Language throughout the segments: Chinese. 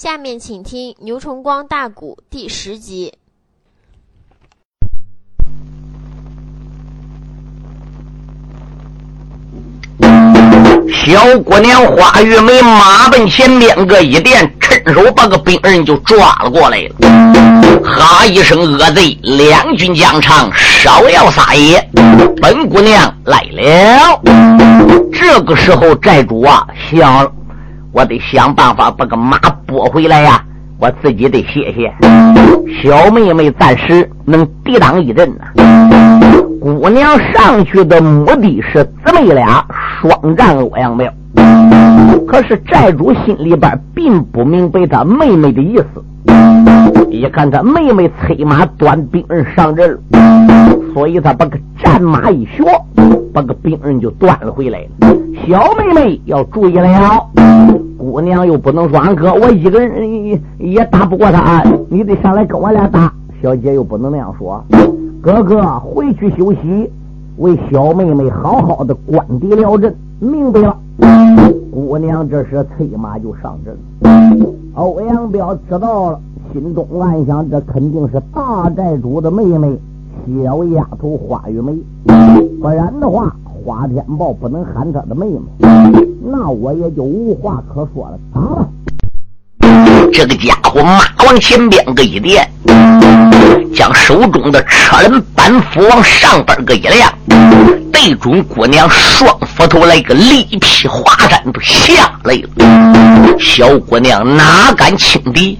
下面请听牛崇光大鼓第十集。小姑娘花玉梅马奔前边个一垫，趁手把个兵人就抓了过来了。哈一声恶贼，两军将长，稍要撒野，本姑娘来了。这个时候寨主啊想，我得想办法把个马拨回来呀，我自己得歇歇。小妹妹暂时能抵挡一阵呢。姑娘上去的目的是姊妹俩双战欧阳彪，可是寨主心里边并不明白他妹妹的意思。一看他妹妹催马端兵刃上阵，所以他把个战马一学，把个兵刃就端了回来了。小妹妹要注意了，姑娘又不能说俺哥我一个人也也打不过他，你得上来跟我俩打。小姐又不能那样说。哥哥回去休息，为小妹妹好好的关敌了阵。明白了，姑娘这时催马就上阵。欧阳彪知道了，心中暗想：这肯定是大寨主的妹妹小丫头花玉梅，不然的话，花天豹不能喊他的妹妹，那我也就无话可说了。打吧！这个家伙马往前边个一垫，将手中的车轮板斧往上边个一亮，对准姑娘双斧头来个力劈华山都下来了。小姑娘哪敢轻敌，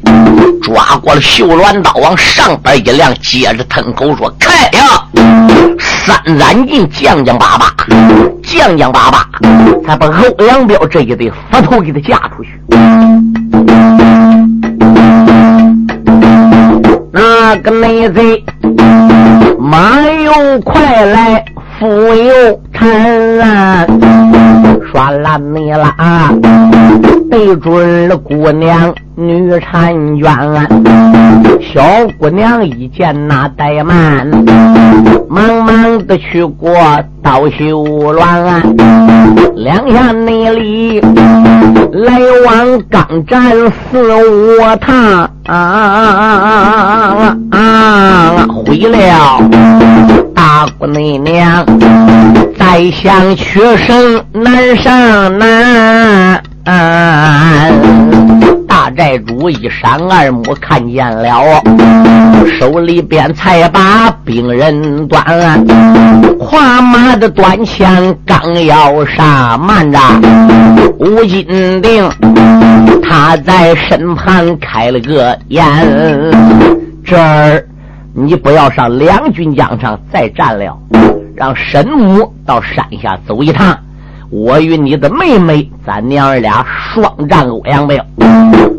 抓过了绣鸾刀往上边一亮，接着吞口说：“开呀！”三斩劲，将将巴巴，将将巴巴，才把欧阳彪这一对斧头给他架出去。那个内贼，马又快来，斧又缠，耍烂你了啊！对准了姑娘女婵娟，小姑娘一见那怠慢，忙忙的去过刀绣乱，两下内里来往刚战四五趟，毁了大姑娘，再想取胜难上难。大寨主一闪二目看见了，手里边才把兵刃端，跨马的端枪刚要杀，慢着，吴金定他在身旁开了个眼，这儿你不要上两军疆场再战了，让神母到山下走一趟。我与你的妹妹，咱娘儿俩双战欧阳彪。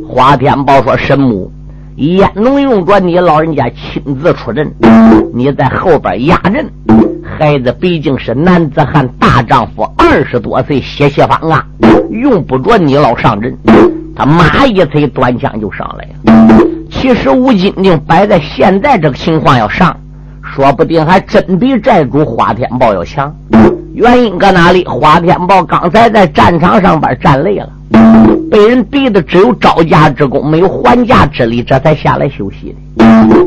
花天宝说：“神母，焉能用着你老人家亲自出阵？你在后边压阵。孩子毕竟是男子汉大丈夫，二十多岁，血气方刚，用不着你老上阵。”他马一催，端枪就上来了。其实吴金定摆在现在这个情况要上，说不定还真比寨主花天豹要强。原因搁哪里？花天豹刚才在战场上边站累了，被人逼的只有招架之功，没有还价之力，这才下来休息的。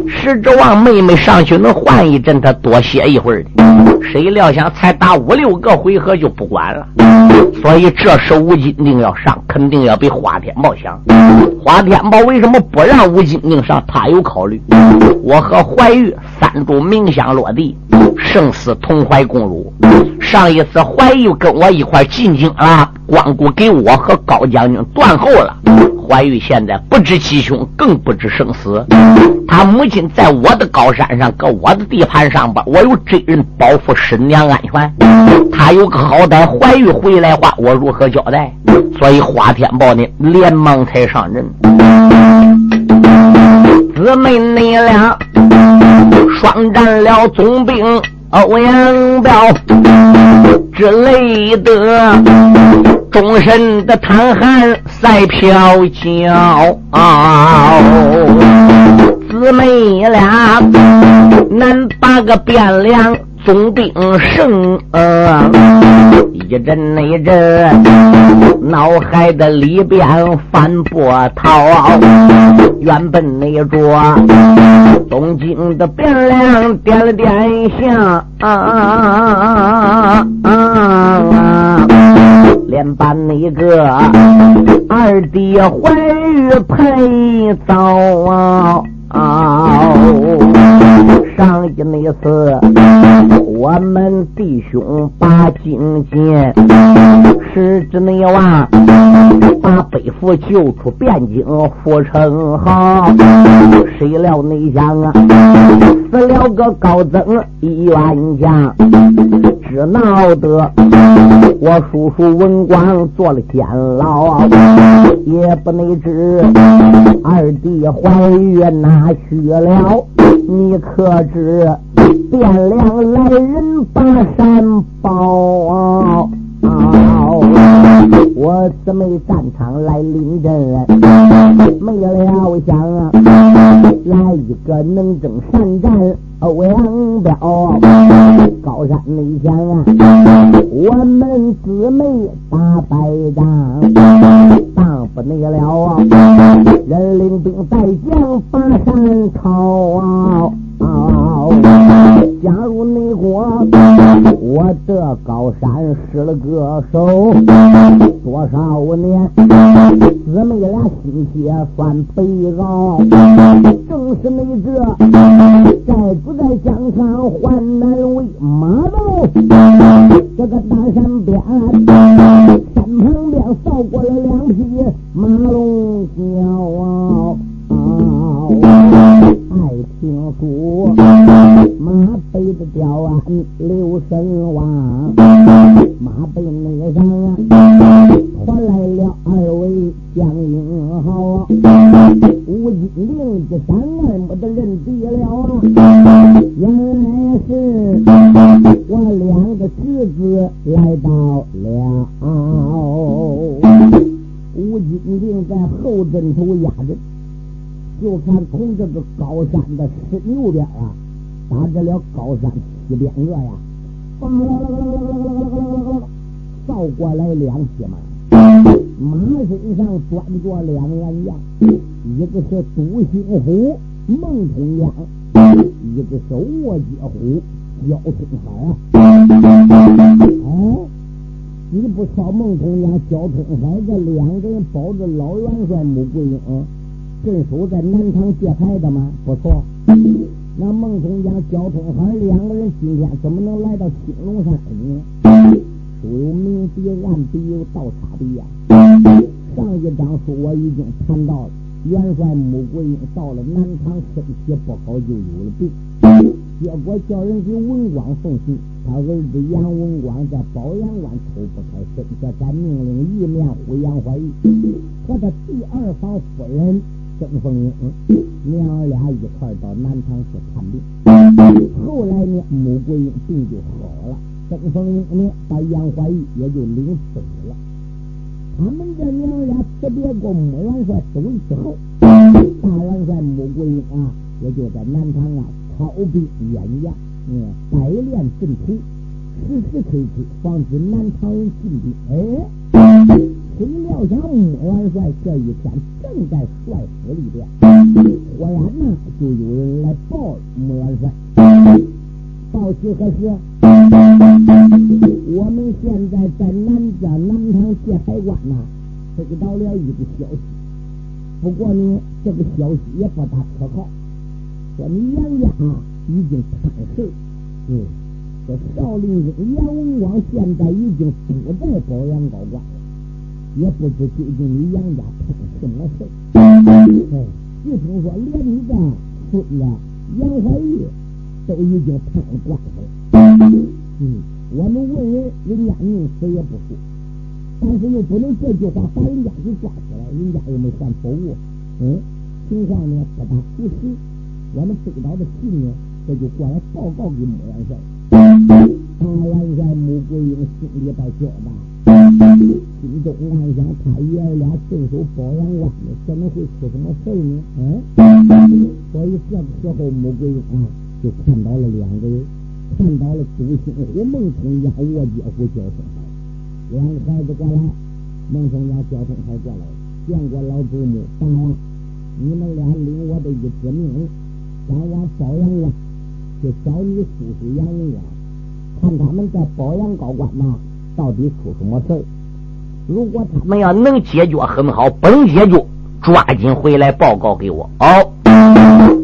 是指望妹妹上去能换一阵，他多歇一会儿的。谁料想才打五六个回合就不管了。所以这时吴金定要上，肯定要比花天豹强。花天豹为什么不让吴金定上？他有考虑。我和怀玉三柱冥香落地，生死同怀共辱。上一次怀玉跟我一块进京了，光顾给我和高将军断后了。怀玉现在不知吉凶，更不知生死。他母亲在我的高山上，搁我的地盘上边，我有真人保护婶娘安全。他有个好歹，怀玉回来话，我如何交代？所以花天豹呢，连忙才上阵。姊妹你俩双战了总兵欧阳彪之类的。终身的贪寒赛飘娇，姊妹俩难把个汴梁总兵胜，一阵那阵，脑海的里边翻波涛。原本那着东京的汴梁点了点香，连把那个二弟怀玉陪走。上一那次，我们弟兄把金剑，是指那娃把北府救出汴京护城好，谁料内想啊，死了个高僧一员将，只闹得我叔叔文广做了监牢，也不能知二弟怀孕哪去了。你可知汴梁来人把山报？我姊妹战场来临阵，没了想啊，来一个能征善战欧阳彪。高山内前啊，我们姊妹打败仗，仗不内了啊，人领兵带将把山抄。假如内国，我这高山失了个手，多少年姊妹俩心血算悲熬。正是那这在不在江上患难为马喽，这个大山边山旁边扫过了两匹马龙叫啊。爱听书，马背着吊鞍留神望，马背那上啊，传来了二位将英豪，吴金玲这三万没得认敌了啊，原来是我两个侄子来到了，吴金玲在后阵头压着。就看从这个高山的深右边啊，打这了高山西边侧呀，扫过来两匹马，马身上拴着两员将，一个是独行虎孟通阳，一个是卧阶虎焦通海啊。哎，你不说孟通阳、焦通海这两个人保着老元帅穆桂英。镇守在南唐界牌的吗？不错。那孟通江、焦通海两个人今天怎么能来到青龙山呢？书有明笔，暗笔有倒插笔呀。上一章书我已经谈到了，元帅穆桂英到了南唐，身体不好，就有了病。结果叫人给文广送信，他儿子杨文广在保阳关抽不开身，这才命令一面呼杨怀玉和他第二房夫人。郑凤英娘儿俩一块到南昌去看病，后来呢，穆桂英病就好了，郑凤英呢把杨怀玉也就领走了。他们这娘儿俩辞别过穆元帅走了之后，大元帅穆桂英啊，也就在南昌啊操兵演讲，嗯，百练阵图，时时刻刻防止南昌人进兵。哎。谁料想穆元帅这一天正在帅府里边，忽然呢就有人来报穆元帅，报喜何事？我们现在在南家南唐界海关呢，得到了一个消息。不过呢，这个消息也不大可靠，说你杨家已经叛事，嗯，说少林僧杨文广现在已经不在保阳高官了。也不知究竟你杨家出什么事哎，据听说连你的孙子杨怀玉都已经判了官司。嗯，我们问人，人家宁死也不说，但是又不能这句话把人家给抓起来，人家又没犯错误。嗯，情况呢不大属实。我们得到的信呢，这就过来报告给穆元帅。大元帅穆桂英心里在叫吧。心中暗想：他爷儿俩镇守保阳关怎么会出什么事呢？嗯，所以这个时候，穆桂英啊，就看到了两个人，看到了周兴虎、孟通阳、卧阶虎、焦生两个孩子过来，孟通家交通还过来，见过老祖母，爸，你们俩领我的一纸命令，赶往保阳关去找你叔叔杨文广，看他们在保阳高官呐到底出什么事。如果他们要能解决很好，不能解决，抓紧回来报告给我。哦，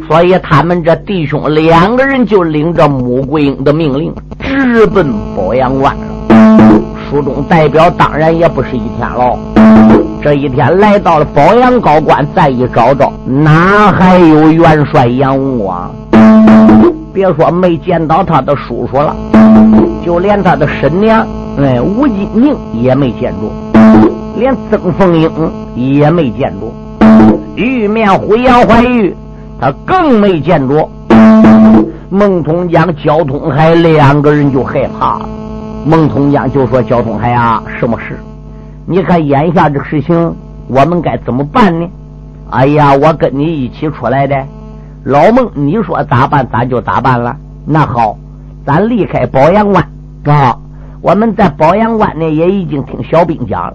所以他们这弟兄两个人就领着穆桂英的命令，直奔保阳关。书中代表当然也不是一天了。这一天来到了保阳高官，再一找找，哪还有元帅杨文广？别说没见到他的叔叔了，就连他的婶娘哎吴金宁也没见着，连曾凤英也没见着，玉面虎杨怀玉他更没见着。孟通江、焦通海两个人就害怕了。孟通江就说：“焦通海啊，什么事？你看眼下这事情，我们该怎么办呢？哎呀，我跟你一起出来的老孟，你说咋办，咱就咋办了。那好，咱离开保阳关啊。我们在保阳关呢，也已经听小兵讲了，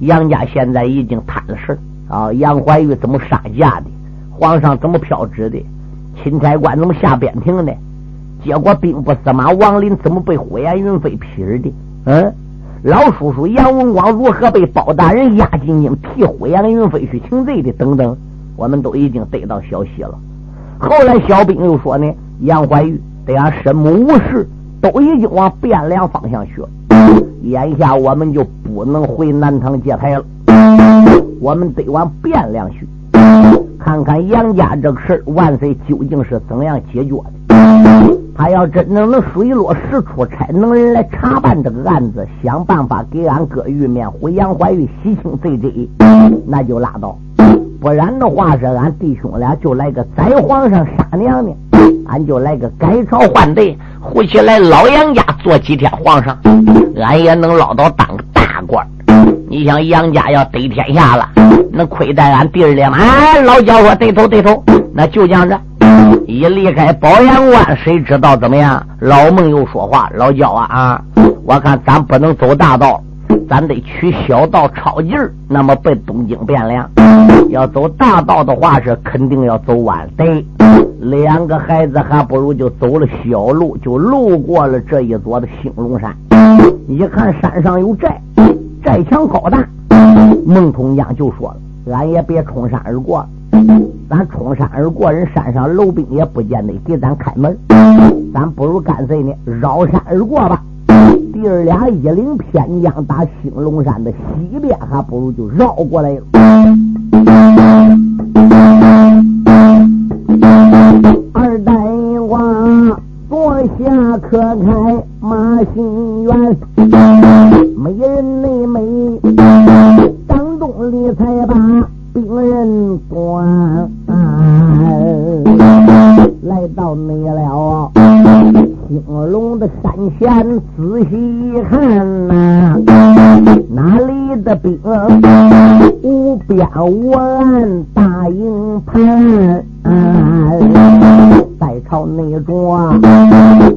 杨家现在已经摊了事啊。杨怀玉怎么杀价的？皇上怎么飘旨的？钦差官怎么下边庭的？结果兵部司马王林怎么被呼延云飞劈的？嗯，老叔叔杨文广如何被包大人押进京替呼延云飞去请罪的？等等，我们都已经得到消息了。后来小兵又说呢，杨怀玉得俺身母无事，都已经往汴梁方向去了。眼下我们就不能回南唐接牌了，我们得往汴梁去，看看杨家这个事万岁究竟是怎样解决的。他要真能能水落石出，差能人来查办这个案子，想办法给俺哥玉面回杨怀玉洗清罪罪，那就拉倒；不然的话，是俺弟兄俩就来个宰皇上杀娘娘，俺就来个改朝换代，回起来老杨家做几天皇上，俺也能捞到当个大官。你想杨家要得天下了，能亏待俺弟儿俩吗？老焦说对头对头，那就这样着。一离开保阳关，谁知道怎么样？老孟又说话：“老焦啊啊，我看咱不能走大道，咱得取小道抄近儿，那么奔东京汴梁。要走大道的话，是肯定要走晚。对，两个孩子还不如就走了小路，就路过了这一座的兴隆山。一看山上有寨，寨墙高大。孟通江就说了：俺也别冲山而过。”咱冲山而过，人山上楼兵也不见得给咱开门，咱不如干脆呢绕山而过吧。弟儿俩一领偏将打兴隆山的西边，还不如就绕过来了。二代王坐下可开马心园，美人内美，张东里才把。兵人端来到内了，兴隆的山前仔细一看呐，哪里的兵无边无岸大营盘，在朝内着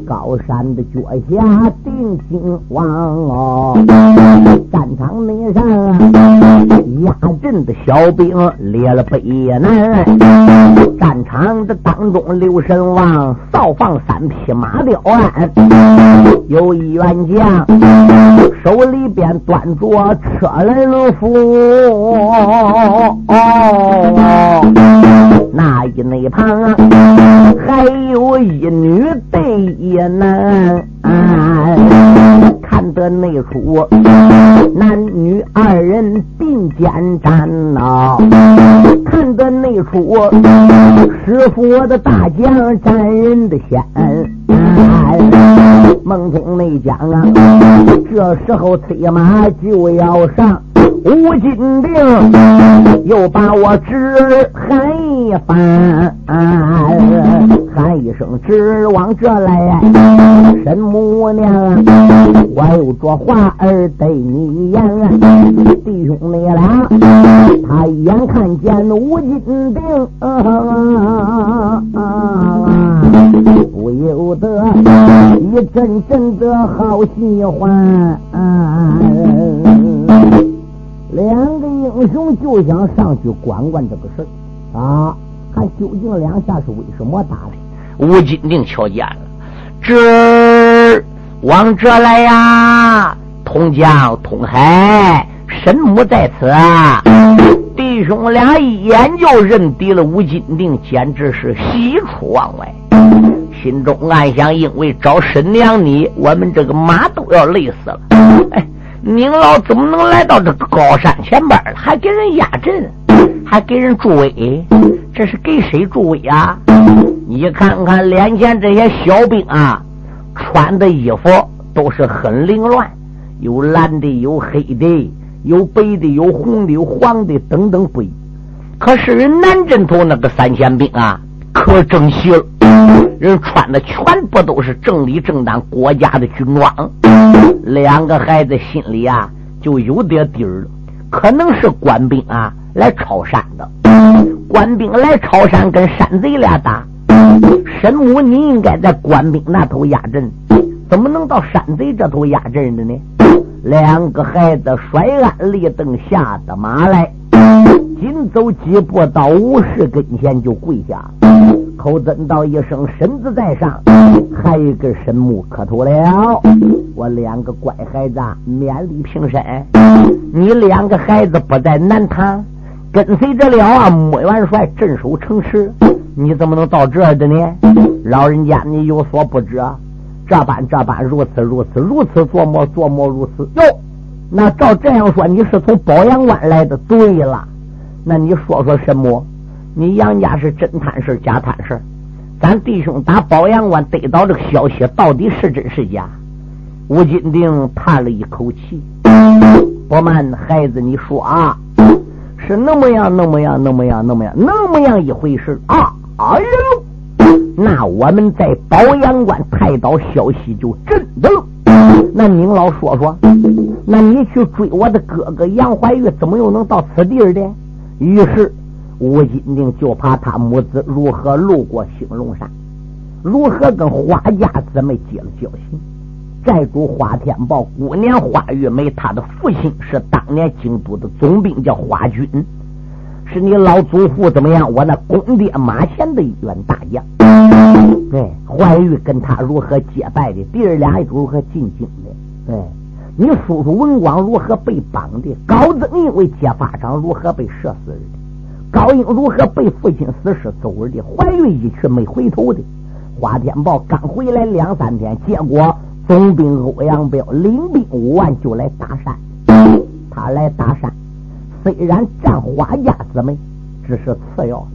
高山的脚下定睛望哦，战场内上压阵的小兵。列了北南，战场的当中，刘神王扫放三匹马雕鞍，有一员将手里边端着车轮斧，那一内旁还有一女对一男。看得内出，男女二人并肩站呐。看的内出，师傅的大将占人的先。孟通内讲啊，这时候催马就要上。吴金兵又把我侄儿喊一番，喊一声直往这来，神母娘，我有着话儿对你言，弟兄你俩，他一眼看见吴金兵，不由得一阵阵的好喜欢。了。两个英雄就想上去管管这个事儿啊，看究竟两下是为什么打的。吴金定瞧见了，这往这来呀！通江通海，神母在此！弟兄俩一眼就认敌了吴金定，简直是喜出望外，心中暗想：因为找沈娘你，我们这个马都要累死了。哎，您老怎么能来到这个高山前边？还给人压阵，还给人助威，这是给谁助威啊？你看看脸前这些小兵啊，穿的衣服都是很凌乱。有蓝的，有黑的，有白的，有红的，有黄的，等等不一。可是人南镇头那个三千兵啊，可整齐了。人穿的全部都是正理正当国家的军装。两个孩子心里啊，就有点底儿了。可能是官兵啊来抄山的。官兵来抄山，跟山贼俩打。神母，你应该在官兵那头压阵。怎么能到山贼这头压阵的呢？两个孩子摔鞍立蹬下的马来，紧走几步到武士跟前就跪下了，口尊道一声：“身子在上，还一根神木磕头了。”我两个乖孩子，勉力平身。你两个孩子不在南唐，跟随着了啊，穆元帅镇守城池，你怎么能到这儿的呢？老人家，你有所不知。这般这般，如此如此，如此琢磨琢磨，如此哟。那照这样说，你是从保阳关来的？对了，那你说说什么？你杨家是真贪事假贪事？咱弟兄打宝阳关得到这个消息，到底是真是假？吴金定叹了一口气，不瞒孩子，你说啊，是那么样，那么样，那么样，那么样，那么样一回事啊？哎呦！那我们在保阳关太刀消息就真的了。那您老说说，那你去追我的哥哥杨怀玉，怎么又能到此地儿的？于是吴金定就怕他母子如何路过兴隆山，如何跟花家姊妹结了交情。寨主花天豹姑娘花玉梅，他的父亲是当年京都的总兵，叫花军。是你老祖父怎么样？我那公爹马前的一员大将，对，怀玉跟他如何结拜的？弟儿俩如何进京的？对，你叔叔文广如何被绑的？高增因为揭发长如何被射死的？高英如何被父亲死尸走了的？怀玉一去没回头的。花天豹刚回来两三天，结果总兵欧阳彪领兵五万就来打山，他来打山。虽然占花家姊妹只是次要，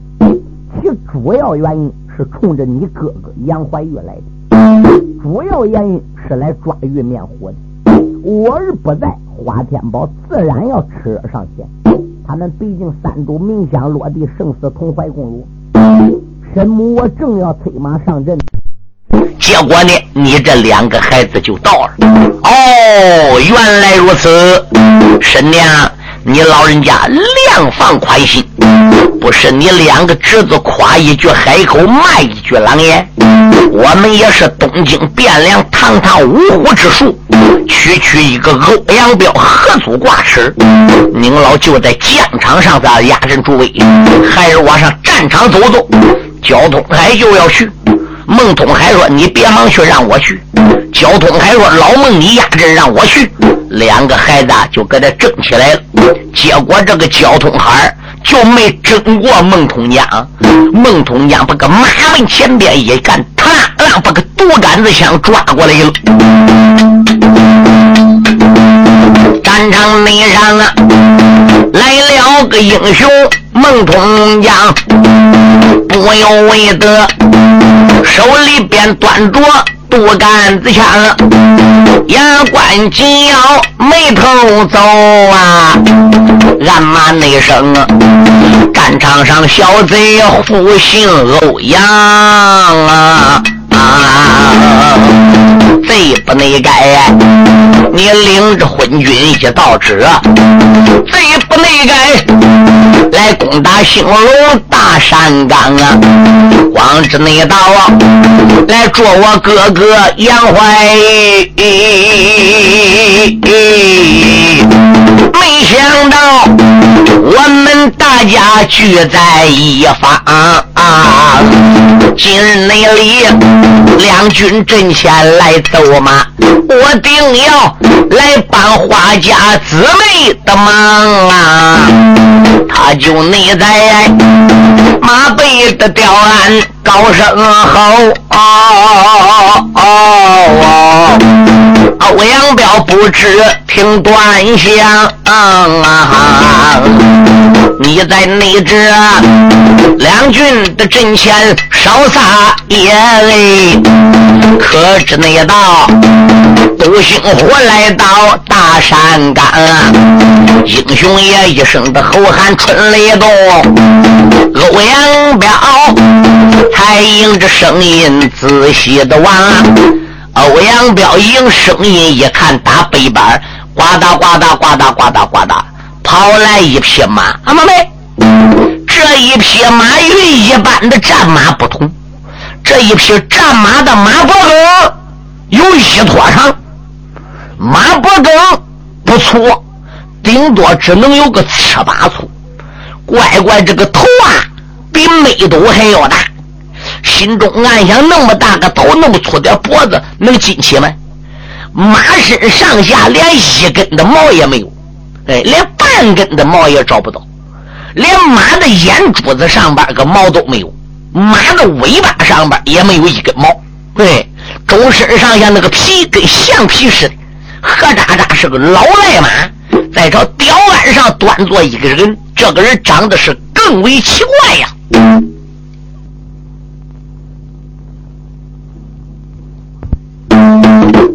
其主要原因是冲着你哥哥杨怀玉来的，主要原因是来抓玉面虎的。我儿不在，花天宝自然要吃上前。他们毕竟三都名香落地，生死同怀共辱。神母，我正要催马上阵，结果呢，你这两个孩子就到了。哦，原来如此，神娘。你老人家量放宽心，不是你两个侄子夸一句海口，骂一句狼言。我们也是东京汴梁堂堂五虎之术，区区一个欧阳彪何足挂齿？您老就在疆场上咱压阵助威，还是往上战场走走？交通海就要去。孟通海说：“你别忙去，让我去。”交通海说：“老孟，你压阵，让我去。”两个孩子就搁这争起来了。结果这个交通孩就没争过孟通江。孟通江把个马门前边一干，嘡啷把个独杆子枪抓过来了。战场内上啊，来了个英雄孟通江，不由为得。手里边端着独杆子枪，牙关紧咬，眉头皱啊，俺骂那声啊，战场上小贼呼姓欧阳啊。啊，贼不内改呀！你领着昏君一道旨，贼不内改，来攻打兴隆大山岗啊！光知内道啊，来捉我哥哥杨怀，没想到我们大家聚在一方啊！今日内里两军阵前来斗马，我定要来帮花家姊妹的忙啊！他就内在马背的吊鞍。高声吼！欧阳彪不知听端详，你在内这两军的阵前少撒野，可知内道独行火来到大山岗，英雄爷一声的吼喊春雷动，欧阳彪。才迎着声音仔细的望，欧阳彪迎声音一看，打背板呱嗒呱嗒呱嗒呱嗒呱嗒，跑来一匹马。阿妈妹，这一匹马与一般的战马不同，这一匹战马的马脖梗有一托长，马脖梗不粗，顶多只能有个七八粗。乖乖，这个头啊，比眉斗还要大。心中暗想：那么大个头，那么粗点脖子，能进去吗？马身上下连一根的毛也没有，哎，连半根的毛也找不到，连马的眼珠子上边个毛都没有，马的尾巴上边也没有一根毛，对，周身上下那个皮跟橡皮似的，黑渣渣是个老赖马，在这吊鞍上端坐一个人，这个人长得是更为奇怪呀。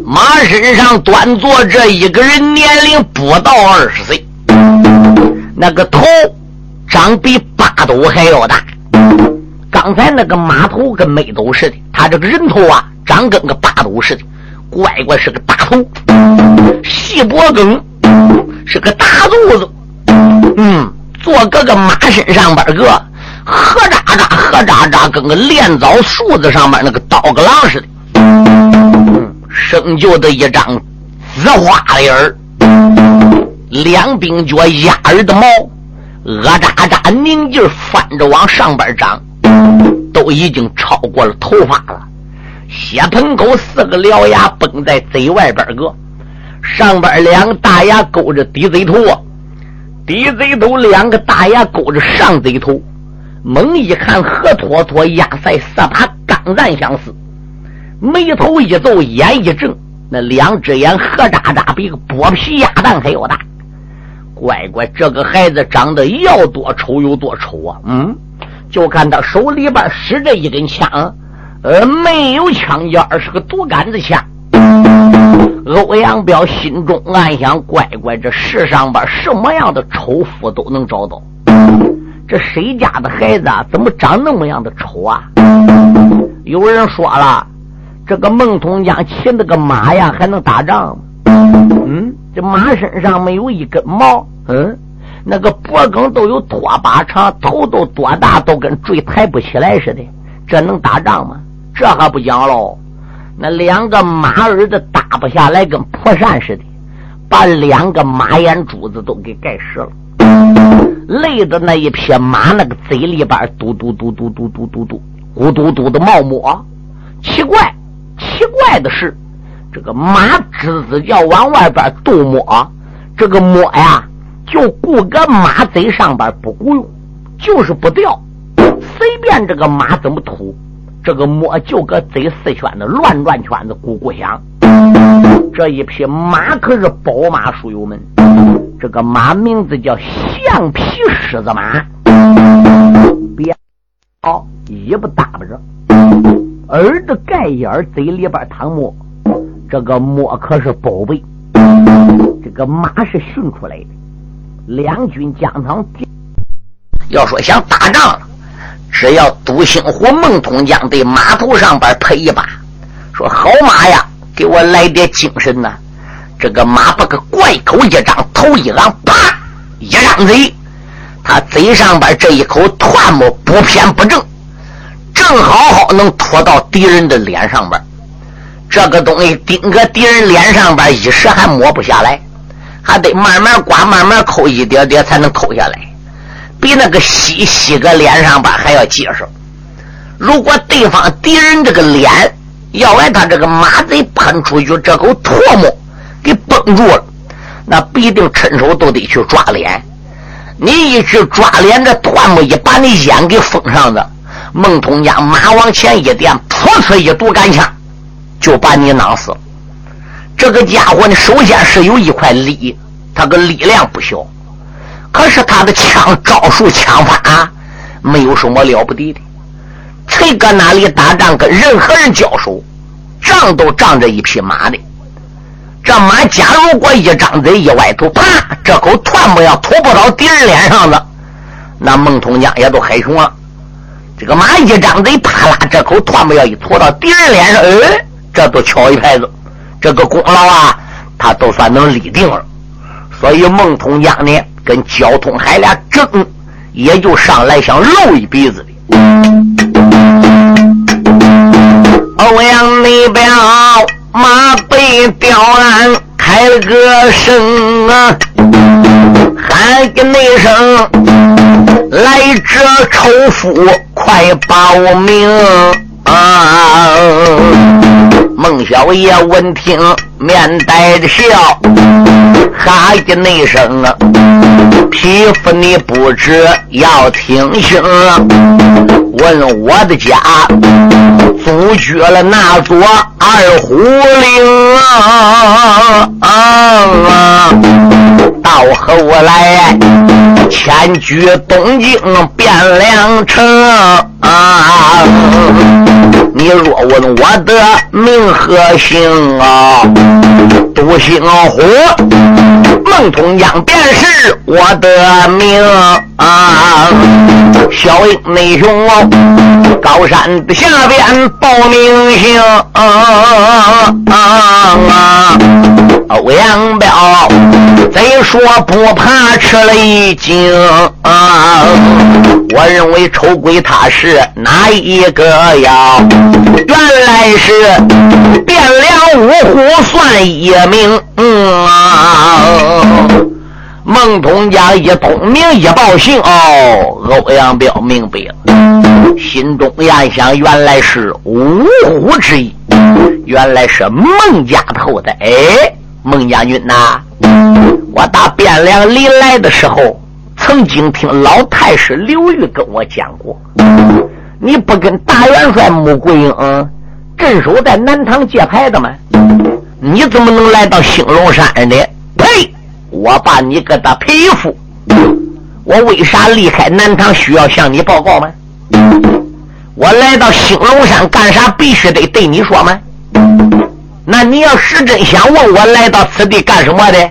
马身上端坐着一个人，年龄不到二十岁，那个头长比八斗还要大。刚才那个马头跟没斗似的，他这个人头啊，长跟个八斗似的，乖乖是个大头，细脖梗，是个大肚子。嗯，坐个个马身上边个，合渣渣合渣渣，跟个炼枣树子上面那个刀个郎似的。生就的一张紫花脸儿，两鬓角压耳的毛，恶渣渣拧劲翻着往上边长，都已经超过了头发了。血盆口四个獠牙崩在嘴外边个，上边两个大牙勾着低嘴头，低嘴头两个大牙勾着上嘴头，猛一看河坨坨压塞四把钢髯相似。眉头一皱，眼一睁，那两只眼黑渣渣，比个剥皮鸭蛋还要大。乖乖，这个孩子长得要多丑有多丑啊！嗯，就看他手里边使着一根枪，呃，没有枪尖，是个独杆子枪。欧阳彪心中暗想：乖乖，这世上边什么样的丑妇都能找到，这谁家的孩子啊，怎么长那么样的丑啊？有人说了。这个孟通江骑那个马呀，还能打仗？嗯，这马身上没有一根毛，嗯，那个脖梗都有拖把长，头都多大，都跟坠抬不起来似的，这能打仗吗？这还不讲喽，那两个马耳子打不下来，跟破扇似的，把两个马眼珠子都给盖实了，累的那一匹马那个嘴里边嘟嘟嘟嘟嘟嘟嘟嘟咕嘟嘟的冒沫，奇怪。奇怪的是，这个马吱吱叫往外边吐沫，这个摸呀就顾个马嘴上边不顾用，就是不掉，随便这个马怎么吐，这个摸就搁嘴四圈子乱转圈子咕咕响。这一匹马可是宝马，书友们，这个马名字叫橡皮狮子马，别哦，一不搭不着。耳朵盖眼嘴里边淌沫，这个墨可是宝贝。这个马是训出来的。两军疆场，要说想打仗，只要独星虎孟通江对马头上边配一把，说好马呀，给我来点精神呐！这个马把个怪口一张，头一昂，啪，一张嘴，他嘴上边这一口唾沫不偏不正，正好好能拖到敌人的脸上边。这个东西顶个敌人脸上边，一时还摸不下来，还得慢慢刮，慢慢抠，一点点才能抠下来，比那个吸吸个脸上边还要结实。如果对方敌人这个脸要挨他这个马贼喷出去这口唾沫给绷住了，那必定趁手都得去抓脸。你一去抓脸，这唾沫一把你眼给封上的，孟通家马往前一点，噗呲一堵杆枪，就把你囊死。这个家伙呢，首先是有一块力，他个力量不小，可是他的枪招数、枪法啊没有什么了不得的。谁搁哪里打仗，跟任何人交手，仗都仗着一匹马的。这马假如果一张嘴一歪头，啪，这口唾沫要吐不到敌人脸上的，那孟通江也都害熊了。这个马一张嘴，啪啦，这口唾沫要一吐到敌人脸上，哎，这都敲一拍子，这个功劳啊，他都算能立定了。所以孟通江呢，跟交通海俩争，也就上来想露一鼻子的。欧阳那边马背吊鞍开了个声啊，喊个那声，来者仇夫快报名啊！孟小爷闻听面带着笑，哈一那声啊，匹夫你不知要听清，问我的家阻绝了那座二虎岭啊！到到后来迁居东京汴梁城啊！你若问我的名和姓啊，独姓胡，孟通江便是我的名啊。小英内兄高山下边报名姓啊。欧阳彪贼说不怕吃了一惊啊！我认为丑鬼他是哪一个呀？原来是汴梁五虎算一名啊！孟通家一通名一报信哦，欧阳彪明白了，心中暗想：原来是五虎之一，原来是孟家头的哎。孟将军呐，我打汴梁离来的时候，曾经听老太师刘玉跟我讲过，你不跟大元帅穆桂英镇守在南唐界牌的吗？你怎么能来到兴隆山呢？呸！我把你个他匹夫！我为啥离开南唐需要向你报告吗？我来到兴隆山干啥？必须得对你说吗？那你要是真想问我来到此地干什么的，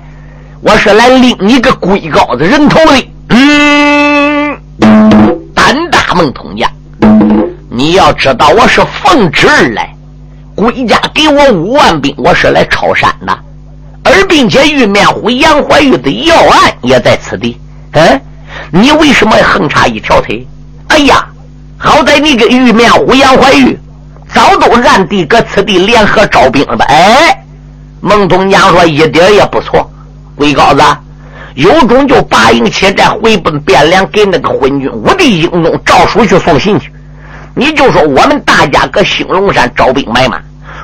我是来领你个龟羔子人头的。嗯，胆大孟通家，你要知道我是奉旨而来，归家给我五万兵，我是来抄山的，而并且玉面虎杨怀玉的要案也在此地。嗯，你为什么横插一条腿？哎呀，好在你跟玉面虎杨怀玉。早都暗地搁此地联合招兵了吧？哎，孟东江说一点也不错。龟羔子有种就拔营起寨回奔汴梁，给那个昏君武帝英宗诏书去送信去。你就说我们大家搁兴隆山招兵买马，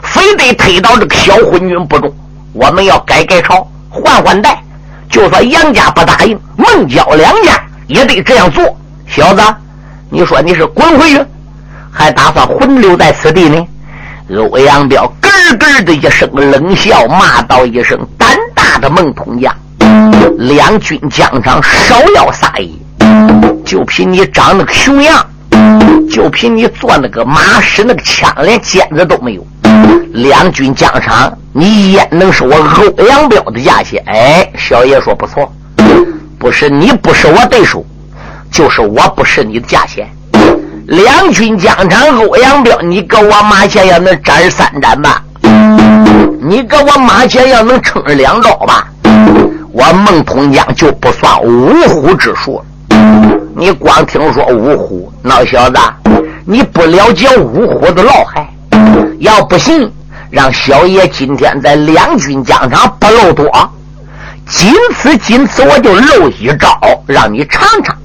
非得推倒这个小昏君不中。我们要改改朝，换换代。就算杨家不答应，孟郊两家也得这样做。小子，你说你是滚回去？还打算混留在此地呢？欧阳彪咯咯的一声冷笑，骂道一声：“胆大的孟通家，两军疆场少要撒野，就凭你长那个熊样，就凭你坐那个马使那个枪，连尖子都没有。两军疆场，你焉能是我欧阳彪的价钱？哎，小爷说不错，不是你不是我对手，就是我不是你的价钱。”两军疆场，欧阳彪，你跟我马前要能斩三斩吧？你搁我马前要能撑两招吧，我孟通江就不算五虎之数了。你光听说五虎，老小子，你不了解五虎的老害。要不信，让小爷今天在两军疆场不露多，仅此仅此，我就露一招，让你尝尝。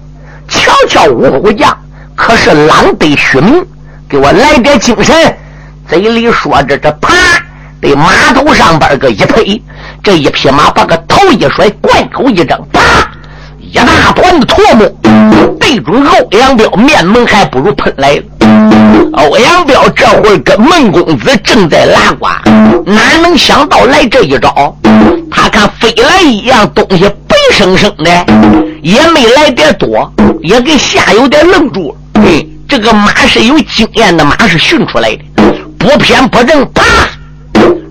瞧瞧五虎将，可是狼得虚名，给我来点精神。嘴里说着，这啪，对马头上边个一推，这一匹马把个头一甩，罐口一挣，啪，一大团的唾沫对准欧阳彪面门，还不如喷来了。欧阳彪这会儿跟孟公子正在拉呱，哪能想到来这一招？他看飞来一样东西，白生生的，也没来点多，也给吓有点愣住了。嘿，这个马是有经验的马，是训出来的。不偏不正，啪！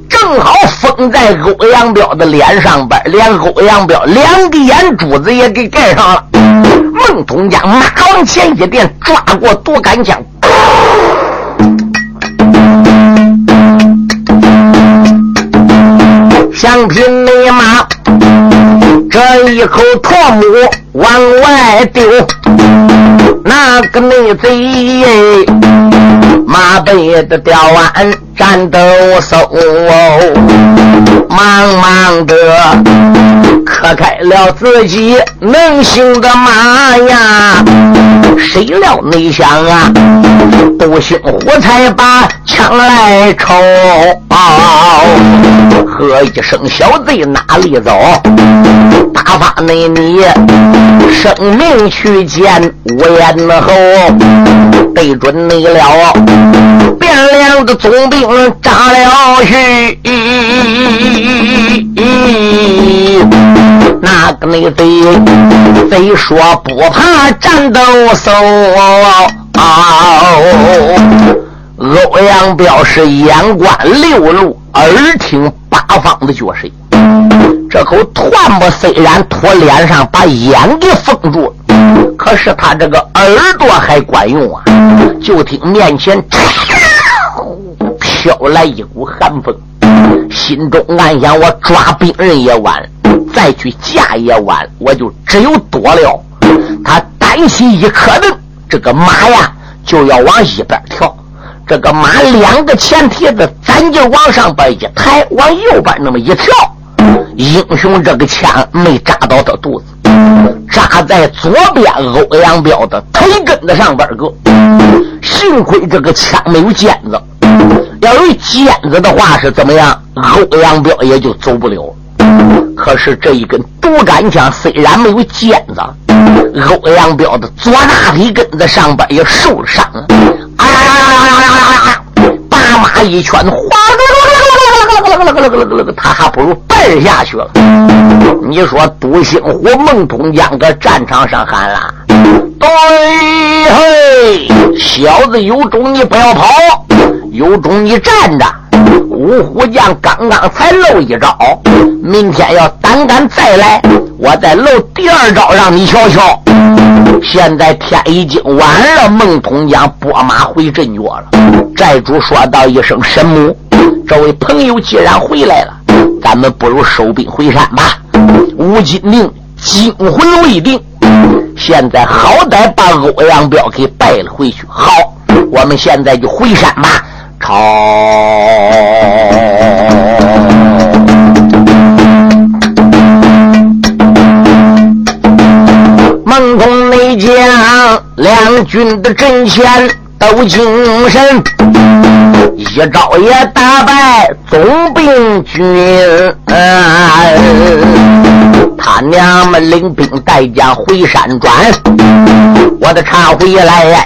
正好封在欧阳彪的脸上边，连欧阳彪两个眼珠子也给盖上了。孟通家马往前一垫，抓过多杆枪，想匹内马，这一口唾沫往外丢，那个内贼。马背的吊鞍战斗嗖，忙忙的磕开了自己能行的马呀！谁料内想啊，不兴火才把枪来抽，喝一声小贼哪里走？打发内你生命去见吴彦侯，对准你了。汴梁的总兵扎了去，那个内贼贼说不怕战斗嗖。欧阳彪是眼观六路，耳听八方的角色。这口唾沫虽然拖脸上，把眼给封住了。可是他这个耳朵还管用啊！就听面前飘来一股寒风，心中暗想：我抓兵人也晚，再去架也晚，我就只有躲了。他单膝一磕蹬，这个马呀就要往一边跳。这个马两个前蹄子咱就往上边一抬，往右边那么一跳，英雄这个枪没扎到他肚子。扎在左边欧阳彪的腿根子上边个，幸亏这个枪没有尖子，要有尖子的话是怎么样？欧阳彪也就走不了。可是这一根独杆枪虽然没有尖子，欧阳彪的左大腿根子上边也受了伤。啊呀呀呀呀呀呀呀！把马一拳，哗！他还不如败下去了。你说独行虎孟通江搁战场上喊了：“对嘿，小子有种你不要跑，有种你站着。五虎将刚刚才露一招，明天要胆敢再来，我再露第二招让你瞧瞧。现在天已经晚了，孟通江拨马回阵脚了。寨主说道一声：“神母。”这位朋友既然回来了，咱们不如收兵回山吧。吴金令惊魂未定，现在好歹把欧阳彪给带了回去。好，我们现在就回山吧。朝孟通将两军的阵前都精神。一招也打败总兵军，他娘们领兵带将回山转。我的茶回来，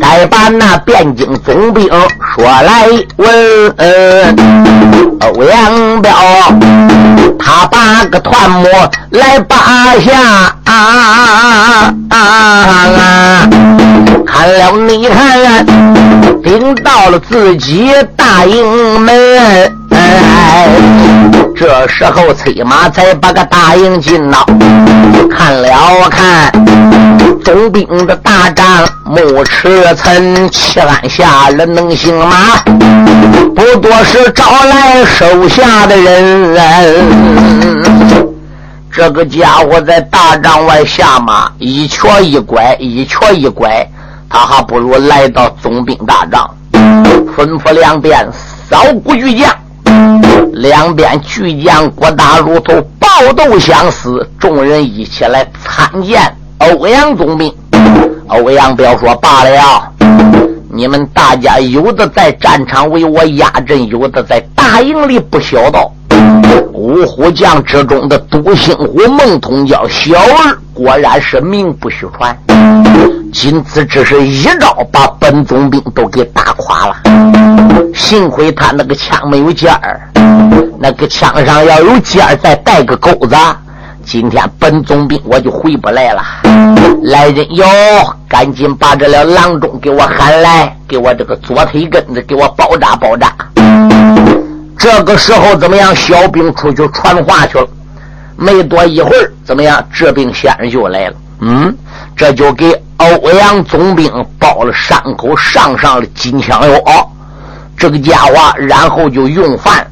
该把那汴京总兵说来问。欧阳彪，他八个团木来八下，啊啊啊看了你看，顶到了自己大营门。这时候催马才把个大营进呐，看了看总兵的大帐，木池村七万下人能行吗？不多时招来手下的人。这个家伙在大帐外下马，一瘸一拐，一瘸一拐，他还不如来到总兵大帐，吩咐两边扫鼓巨将，两边巨将各打如头，抱斗相思，众人一起来参见欧阳总兵。欧阳彪说：“罢了，你们大家有的在战场为我压阵，有的在大营里不小道。”五虎将之中的独行虎孟通叫小儿，果然是名不虚传。今次只是一招把本总兵都给打垮了。幸亏他那个枪没有尖儿，那个枪上要有尖儿，再带个钩子，今天本总兵我就回不来了。来人哟，赶紧把这了郎中给我喊来，给我这个左腿根子给我包扎包扎。这个时候怎么样？小兵出去传话去了。没多一会儿，怎么样？治病先生就来了。嗯，这就给欧阳总兵包了伤口，上上了金枪药。这个家伙，然后就用饭，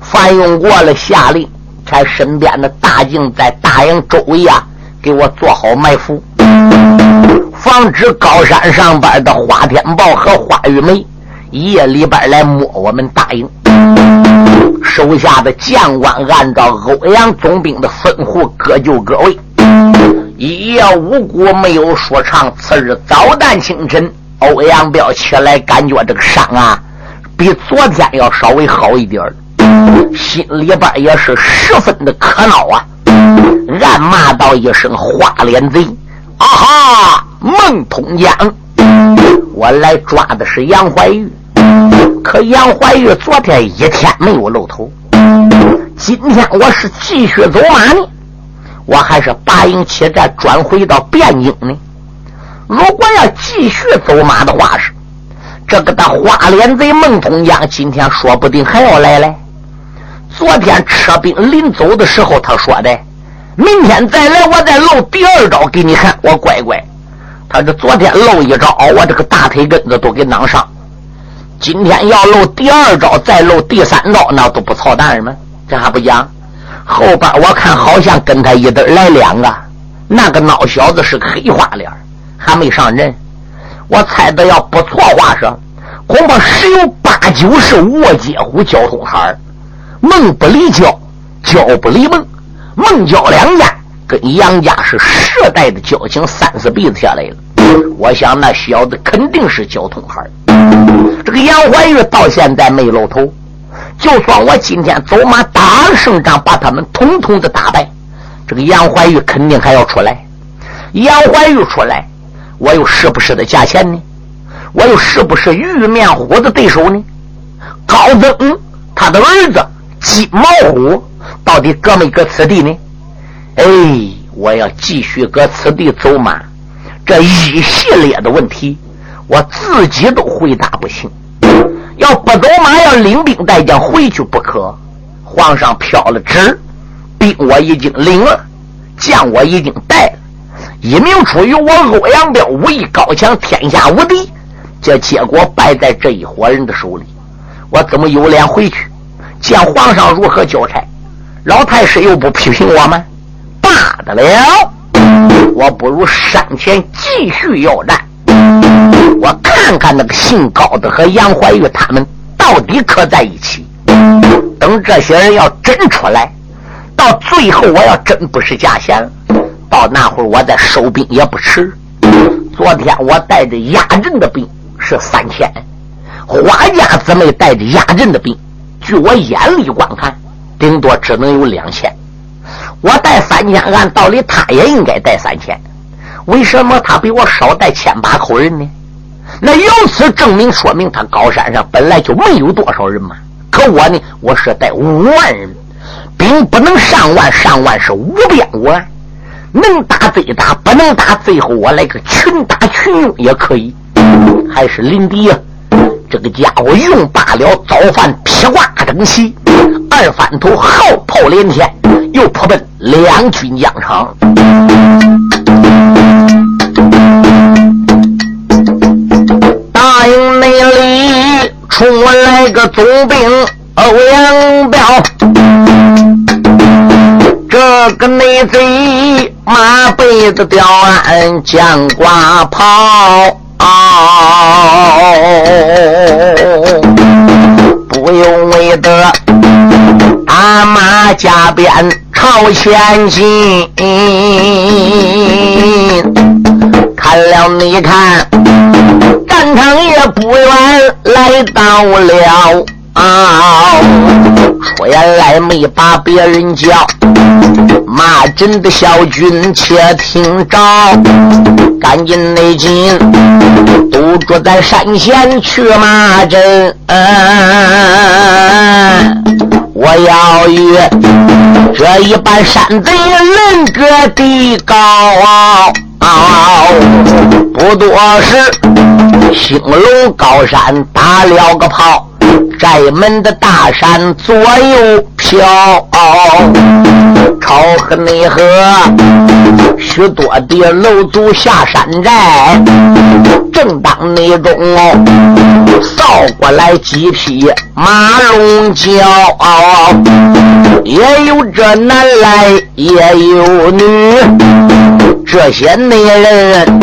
饭用过了，下令在身边的大镜在大营周围啊，给我做好埋伏，防止高山上边的花天豹和花玉梅夜里边来摸我们大营。手下的将官按照欧阳总兵的吩咐，各就各位。一夜无故没有说唱。次日早旦清晨，欧阳彪起来，感觉这个伤啊，比昨天要稍微好一点心里边也是十分的可恼啊，暗骂道一声：“花脸贼！啊哈，孟通江，我来抓的是杨怀玉。”可杨怀玉昨天一天没有露头，今天我是继续走马呢，我还是八营起寨转回到汴京呢？如果要继续走马的话，是这个他花脸贼孟通江今天说不定还要来嘞。昨天撤兵临走的时候他说的，明天再来我再露第二招给你看，我乖乖。他这昨天露一招，我这个大腿根子都给囊上。今天要露第二招，再露第三招，那都不操蛋吗？这还不讲？后边我看好像跟他一对来两个，那个孬小子是个黑花脸，还没上阵。我猜的要不错话说，恐怕十有八九是卧街虎交通孩梦不离焦，焦不离梦，孟焦两家跟杨家是世代的交情，三四辈子下来了。我想那小子肯定是交通孩这个杨怀玉到现在没露头，就算我今天走马打胜仗，把他们统统的打败，这个杨怀玉肯定还要出来。杨怀玉出来，我又是不是的价钱呢？我又是不是玉面虎的对手呢？高增他的儿子金毛虎到底搁没搁此地呢？哎，我要继续搁此地走马。这一系列的问题，我自己都回答不行。要不走马，要领兵带将回去不可。皇上飘了旨，兵我已经领了，将我已经带了。一名出于我欧阳彪武艺高强，天下无敌，这结果败在这一伙人的手里。我怎么有脸回去见皇上如何交差？老太师又不批评我们，罢得了。我不如上前继续要战，我看看那个姓高的和杨怀玉他们到底可在一起。等这些人要真出来，到最后我要真不是假贤，到那会儿我再收兵也不迟。昨天我带着压阵的兵是三千，花家姊妹带着压阵的兵，据我眼里观看，顶多只能有两千。我带三千，按道理他也应该带三千，为什么他比我少带千把口人呢？那由此证明说明他高山上本来就没有多少人嘛。可我呢，我是带五万人，兵不能上万，上万是无边无岸，能打最打，不能打最后我来个群打群用也可以。还是林迪呀，这个家伙用罢了早饭，披挂整齐。二反头，号炮连天，又扑奔两军疆场。大营内里出来个总兵欧阳彪，这个内贼马背子吊鞍将挂炮。不用为得打马加鞭朝前进，看了你看，战场也不远来到了。啊！出来没把别人叫，骂阵的小军且听着，赶紧内进，都住在山前去骂阵。我要与这一般山贼人格地高，不多时，兴隆高山打了个炮。寨门的大山左右飘，朝河内河，许多的楼族下山寨。正当内中，扫过来几匹马龙轎，也有这男来也有女，这些内人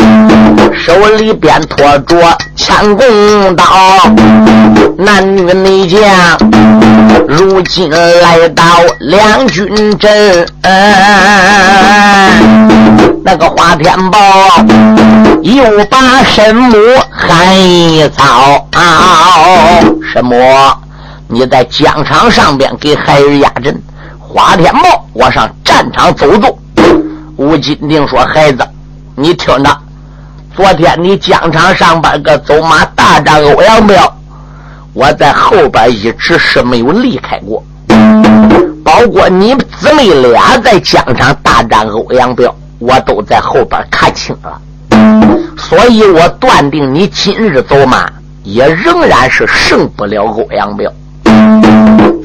手里边托着枪弓刀，男女。内将如今来到两军阵，那个花天宝又把神母喊一遭。神母，你在疆场上边给孩儿压阵。花天宝，我上战场走走。吴金定说：“孩子，你听着，昨天你疆场上边个走马大战欧阳彪。”我在后边一直是没有离开过，包括你姊妹俩在疆场大战欧阳彪，我都在后边看清了，所以我断定你今日走马也仍然是胜不了欧阳彪。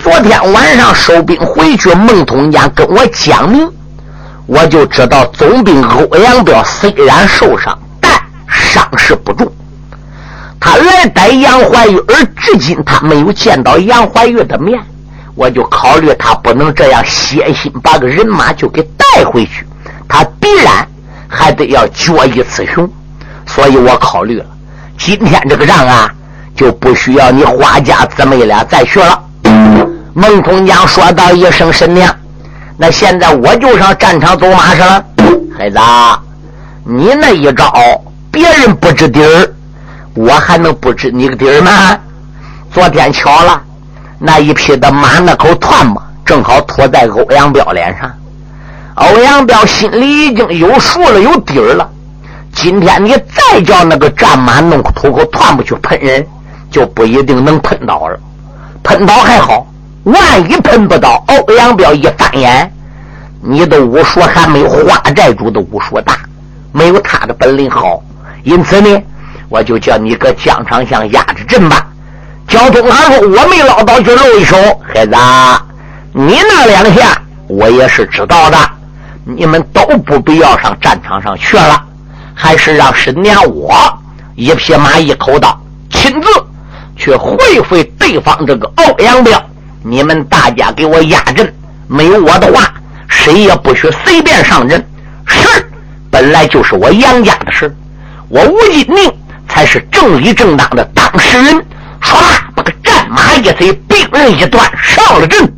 昨天晚上收兵回去，孟通江跟我讲明，我就知道总兵欧阳彪虽然受伤，但伤势不重。他来逮杨怀玉，而至今他没有见到杨怀玉的面，我就考虑他不能这样歇心把个人马就给带回去，他必然还得要决一雌雄，所以我考虑了，今天这个仗啊，就不需要你花家姊妹俩再去了。孟通江说道一声：“神娘，那现在我就上战场走马去了。”孩子，你那一招，别人不知底儿。我还能不知你个底儿吗？昨天巧了，那一匹的马那口团子正好吐在欧阳彪脸上。欧阳彪心里已经有数了，有底儿了。今天你再叫那个战马弄吐口团子去喷人，就不一定能喷到了。喷到还好，万一喷不到，欧阳彪一翻眼，你的武术还没有花寨主的武术大，没有他的本领好。因此呢。我就叫你搁疆场上压着阵吧。交通还说：“我没捞到就露一手，孩子，你那两下我也是知道的。你们都不必要上战场上去了，还是让师娘我一匹马一口刀，亲自去会会对方这个欧阳彪。你们大家给我压阵，没有我的话，谁也不许随便上阵。是本来就是我杨家的事，我吴金宁。”才是正理正当的当事人。唰，把个战马一催，兵刃一断，上了阵。